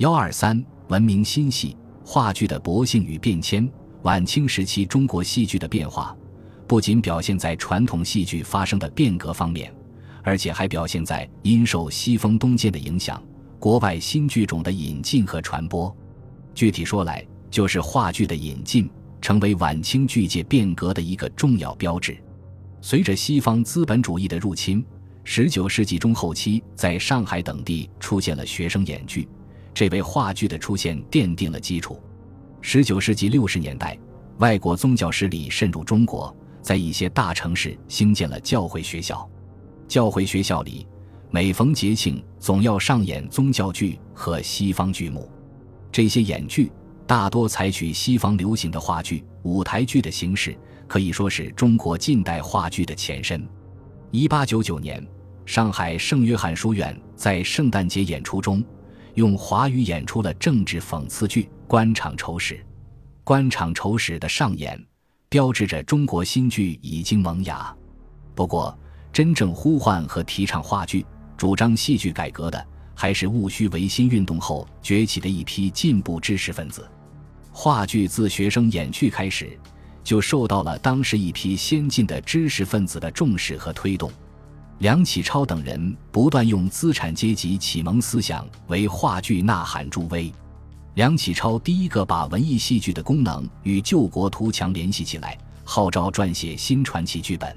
幺二三文明新戏话剧的薄性与变迁。晚清时期中国戏剧的变化，不仅表现在传统戏剧发生的变革方面，而且还表现在因受西风东渐的影响，国外新剧种的引进和传播。具体说来，就是话剧的引进成为晚清剧界变革的一个重要标志。随着西方资本主义的入侵，十九世纪中后期在上海等地出现了学生演剧。这为话剧的出现奠定了基础。十九世纪六十年代，外国宗教势力渗入中国，在一些大城市兴建了教会学校。教会学校里，每逢节庆总要上演宗教剧和西方剧目。这些演剧大多采取西方流行的话剧、舞台剧的形式，可以说是中国近代话剧的前身。一八九九年，上海圣约翰书院在圣诞节演出中。用华语演出了政治讽刺剧《官场丑史》，《官场丑史》的上演，标志着中国新剧已经萌芽。不过，真正呼唤和提倡话剧、主张戏剧改革的，还是戊戌维新运动后崛起的一批进步知识分子。话剧自学生演剧开始，就受到了当时一批先进的知识分子的重视和推动。梁启超等人不断用资产阶级启蒙思想为话剧呐喊助威。梁启超第一个把文艺戏剧的功能与救国图强联系起来，号召撰写新传奇剧本。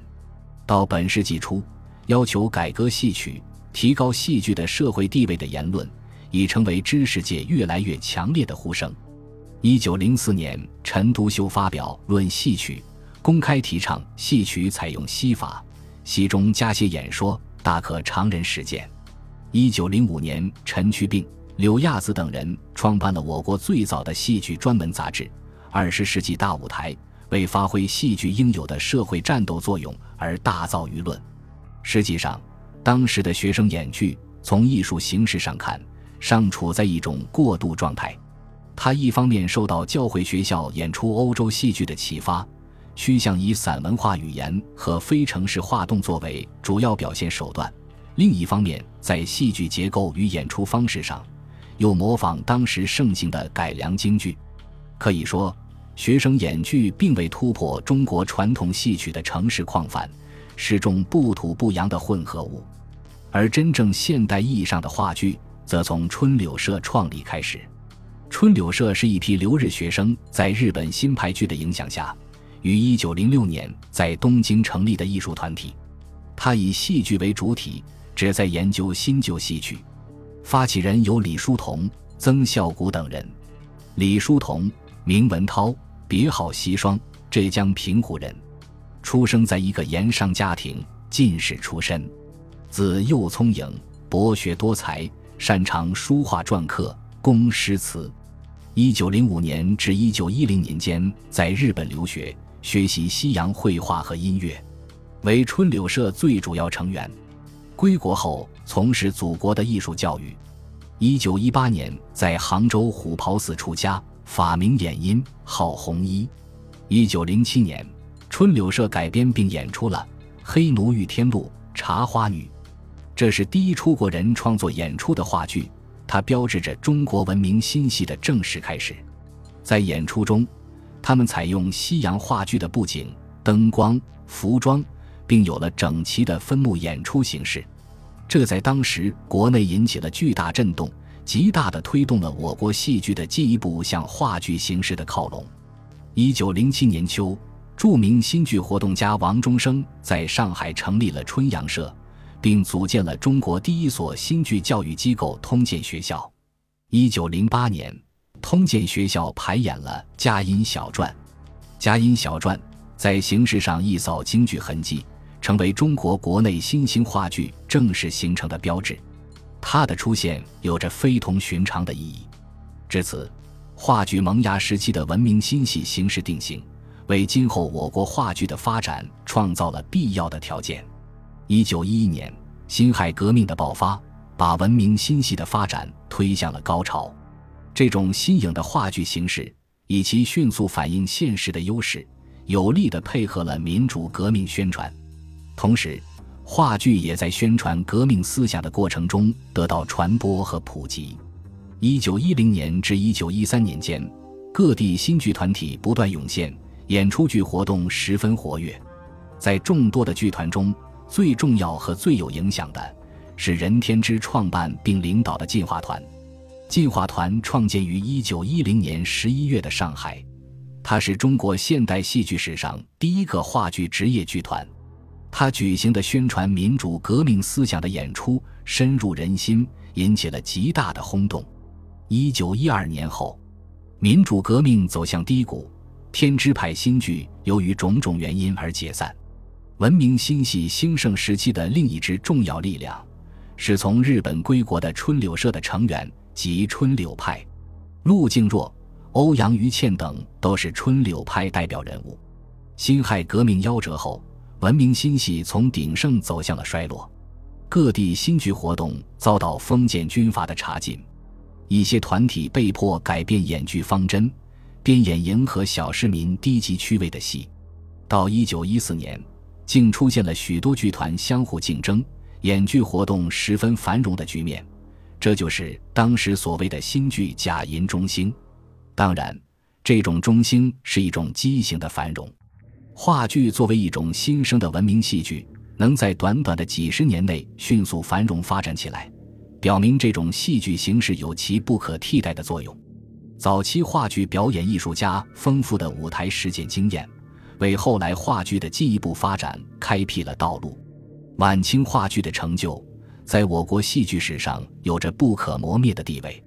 到本世纪初，要求改革戏曲、提高戏剧的社会地位的言论，已成为知识界越来越强烈的呼声。一九零四年，陈独秀发表《论戏曲》，公开提倡戏曲采用西法。戏中加些演说，大可常人实践。一九零五年，陈去病、柳亚子等人创办了我国最早的戏剧专门杂志《二十世纪大舞台》，为发挥戏剧应有的社会战斗作用而大造舆论。实际上，当时的学生演剧，从艺术形式上看，尚处在一种过渡状态。他一方面受到教会学校演出欧洲戏剧的启发。趋向以散文化语言和非城市化动作为主要表现手段，另一方面，在戏剧结构与演出方式上，又模仿当时盛行的改良京剧。可以说，学生演剧并未突破中国传统戏曲的城市框范，是种不土不洋的混合物。而真正现代意义上的话剧，则从春柳社创立开始。春柳社是一批留日学生在日本新派剧的影响下。于一九零六年在东京成立的艺术团体，他以戏剧为主体，旨在研究新旧戏曲。发起人有李叔同、曾孝谷等人。李叔同，名文涛，别号西双，浙江平湖人，出生在一个盐商家庭，进士出身。自幼聪颖，博学多才，擅长书画篆刻、工诗词。一九零五年至一九一零年间，在日本留学。学习西洋绘画和音乐，为春柳社最主要成员。归国后从事祖国的艺术教育。一九一八年在杭州虎跑寺出家，法名演音，号红衣。一九零七年，春柳社改编并演出了《黑奴遇天路》《茶花女》，这是第一出国人创作演出的话剧，它标志着中国文明新戏的正式开始。在演出中。他们采用西洋话剧的布景、灯光、服装，并有了整齐的分幕演出形式，这在当时国内引起了巨大震动，极大的推动了我国戏剧的进一步向话剧形式的靠拢。一九零七年秋，著名新剧活动家王中生在上海成立了春阳社，并组建了中国第一所新剧教育机构——通鉴学校。一九零八年。通鉴学校排演了《佳音小传》，《佳音小传》在形式上一扫京剧痕迹，成为中国国内新兴话剧正式形成的标志。它的出现有着非同寻常的意义。至此，话剧萌芽时期的文明新戏形式定型，为今后我国话剧的发展创造了必要的条件。一九一一年，辛亥革命的爆发，把文明新戏的发展推向了高潮。这种新颖的话剧形式，以其迅速反映现实的优势，有力地配合了民主革命宣传。同时，话剧也在宣传革命思想的过程中得到传播和普及。一九一零年至一九一三年间，各地新剧团体不断涌现，演出剧活动十分活跃。在众多的剧团中，最重要和最有影响的是任天之创办并领导的进化团。进化团创建于一九一零年十一月的上海，它是中国现代戏剧史上第一个话剧职业剧团。它举行的宣传民主革命思想的演出深入人心，引起了极大的轰动。一九一二年后，民主革命走向低谷，天之派新剧由于种种原因而解散。文明新戏兴盛时期的另一支重要力量，是从日本归国的春柳社的成员及春柳派，陆静若、欧阳予倩等都是春柳派代表人物。辛亥革命夭折后。文明新戏从鼎盛走向了衰落，各地新剧活动遭到封建军阀的查禁，一些团体被迫改变演剧方针，编演迎合小市民低级趣味的戏。到一九一四年，竟出现了许多剧团相互竞争、演剧活动十分繁荣的局面，这就是当时所谓的新剧假银中兴。当然，这种中兴是一种畸形的繁荣。话剧作为一种新生的文明戏剧，能在短短的几十年内迅速繁荣发展起来，表明这种戏剧形式有其不可替代的作用。早期话剧表演艺术家丰富的舞台实践经验，为后来话剧的进一步发展开辟了道路。晚清话剧的成就，在我国戏剧史上有着不可磨灭的地位。